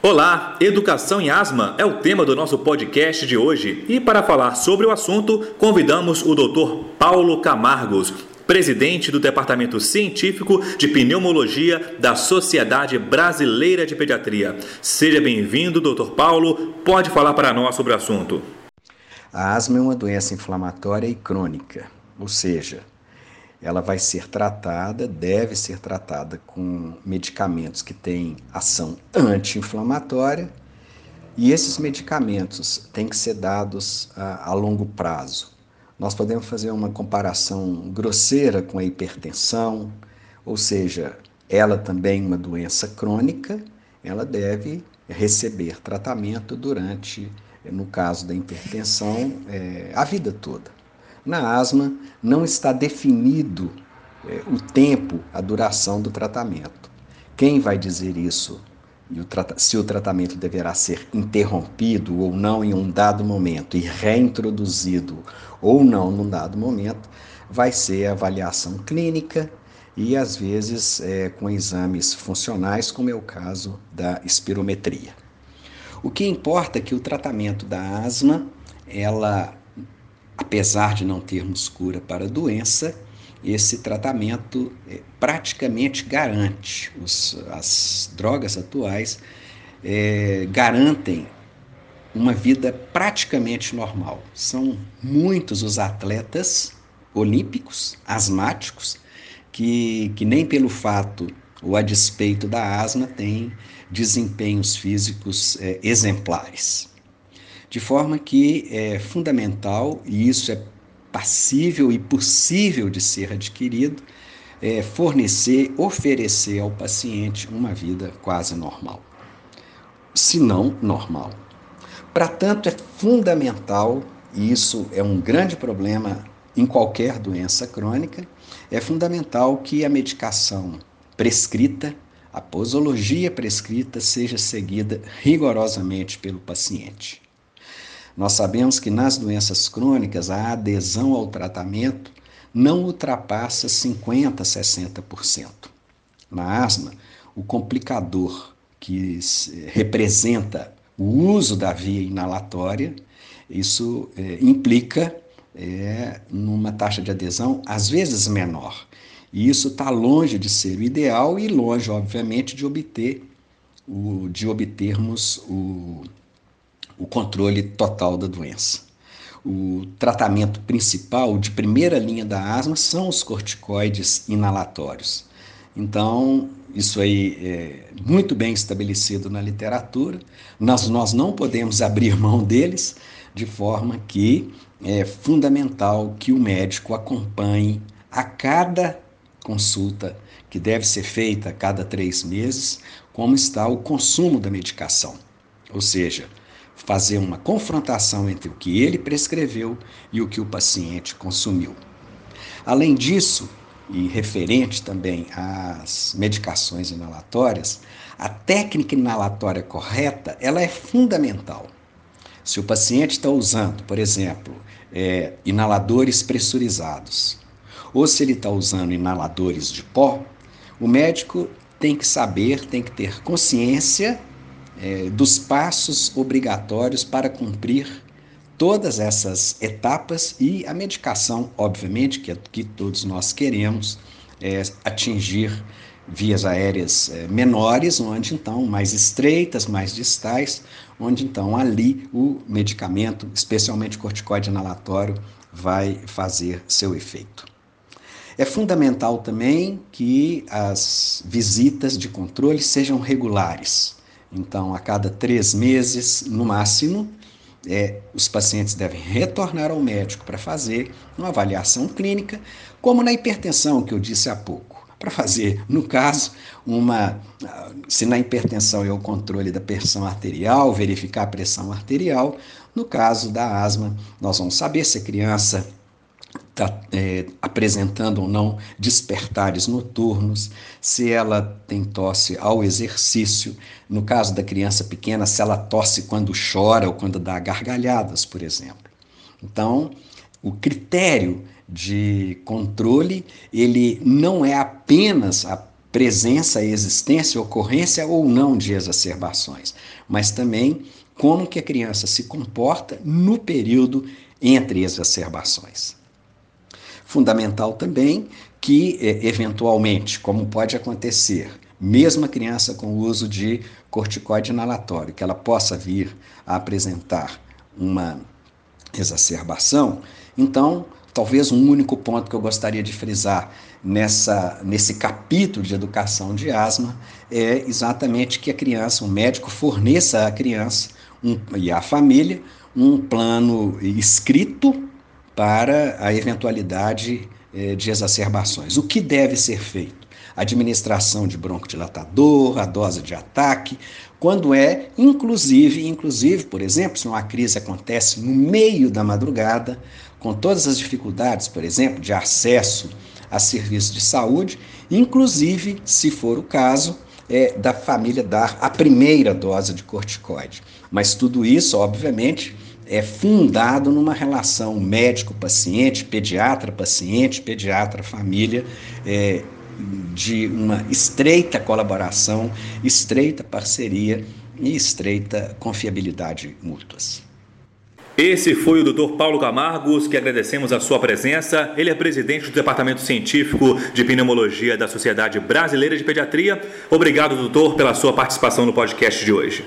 Olá, educação em asma é o tema do nosso podcast de hoje e para falar sobre o assunto convidamos o Dr. Paulo Camargos, presidente do Departamento Científico de Pneumologia da Sociedade Brasileira de Pediatria. Seja bem-vindo, Dr. Paulo. Pode falar para nós sobre o assunto. A asma é uma doença inflamatória e crônica, ou seja, ela vai ser tratada, deve ser tratada com medicamentos que têm ação anti-inflamatória e esses medicamentos têm que ser dados a, a, longo prazo. Nós podemos fazer uma comparação grosseira com a hipertensão, ou seja, ela também uma doença crônica, ela deve receber tratamento durante, no caso da hipertensão, é, a vida toda. Na asma, não está definido é, o tempo, a duração do tratamento. Quem vai dizer isso? O se o tratamento deverá ser interrompido ou não em um dado momento e reintroduzido ou não num dado momento, vai ser a avaliação clínica e às vezes é, com exames funcionais, como é o caso da espirometria. O que importa é que o tratamento da asma, ela apesar de não termos cura para a doença, esse tratamento é, praticamente garante, os, as drogas atuais é, garantem uma vida praticamente normal. São muitos os atletas olímpicos, asmáticos, que, que nem pelo fato ou a despeito da asma têm desempenhos físicos é, exemplares. De forma que é fundamental, e isso é passível e possível de ser adquirido, é fornecer, oferecer ao paciente uma vida quase normal, se não normal. Para tanto, é fundamental, e isso é um grande problema em qualquer doença crônica, é fundamental que a medicação prescrita, a posologia prescrita, seja seguida rigorosamente pelo paciente. Nós sabemos que nas doenças crônicas a adesão ao tratamento não ultrapassa 50%, 60%. Na asma, o complicador que representa o uso da via inalatória, isso é, implica é, numa taxa de adesão às vezes menor. E isso está longe de ser o ideal e longe, obviamente, de obter o, de obtermos o, o controle total da doença. O tratamento principal de primeira linha da asma são os corticoides inalatórios. Então, isso aí é muito bem estabelecido na literatura. Nós, nós não podemos abrir mão deles, de forma que é fundamental que o médico acompanhe a cada consulta, que deve ser feita a cada três meses, como está o consumo da medicação. Ou seja, fazer uma confrontação entre o que ele prescreveu e o que o paciente consumiu. Além disso, e referente também às medicações inalatórias, a técnica inalatória correta ela é fundamental. Se o paciente está usando, por exemplo, é, inaladores pressurizados, ou se ele está usando inaladores de pó, o médico tem que saber, tem que ter consciência é, dos passos obrigatórios para cumprir todas essas etapas e a medicação, obviamente, que, que todos nós queremos é, atingir vias aéreas é, menores, onde então mais estreitas, mais distais, onde então ali o medicamento, especialmente corticoide inalatório, vai fazer seu efeito. É fundamental também que as visitas de controle sejam regulares. Então, a cada três meses, no máximo, é, os pacientes devem retornar ao médico para fazer uma avaliação clínica, como na hipertensão que eu disse há pouco. Para fazer, no caso, uma. Se na hipertensão é o controle da pressão arterial, verificar a pressão arterial, no caso da asma, nós vamos saber se a criança está é, apresentando ou não despertares noturnos, se ela tem tosse ao exercício, no caso da criança pequena, se ela tosse quando chora ou quando dá gargalhadas, por exemplo. Então, o critério de controle, ele não é apenas a presença, existência, ocorrência ou não de exacerbações, mas também como que a criança se comporta no período entre exacerbações. Fundamental também que, é, eventualmente, como pode acontecer, mesmo a criança com o uso de corticoide inalatório, que ela possa vir a apresentar uma exacerbação, então talvez um único ponto que eu gostaria de frisar nessa, nesse capítulo de educação de asma é exatamente que a criança, o médico forneça à criança um, e à família um plano escrito para a eventualidade eh, de exacerbações. O que deve ser feito? Administração de broncodilatador, a dose de ataque, quando é, inclusive, inclusive, por exemplo, se uma crise acontece no meio da madrugada, com todas as dificuldades, por exemplo, de acesso a serviços de saúde, inclusive, se for o caso, é, da família dar a primeira dose de corticoide. Mas tudo isso, obviamente, é fundado numa relação médico-paciente, pediatra-paciente, pediatra-família, é, de uma estreita colaboração, estreita parceria e estreita confiabilidade mútuas. Esse foi o Dr. Paulo Camargos, que agradecemos a sua presença. Ele é presidente do Departamento Científico de Pneumologia da Sociedade Brasileira de Pediatria. Obrigado, doutor, pela sua participação no podcast de hoje.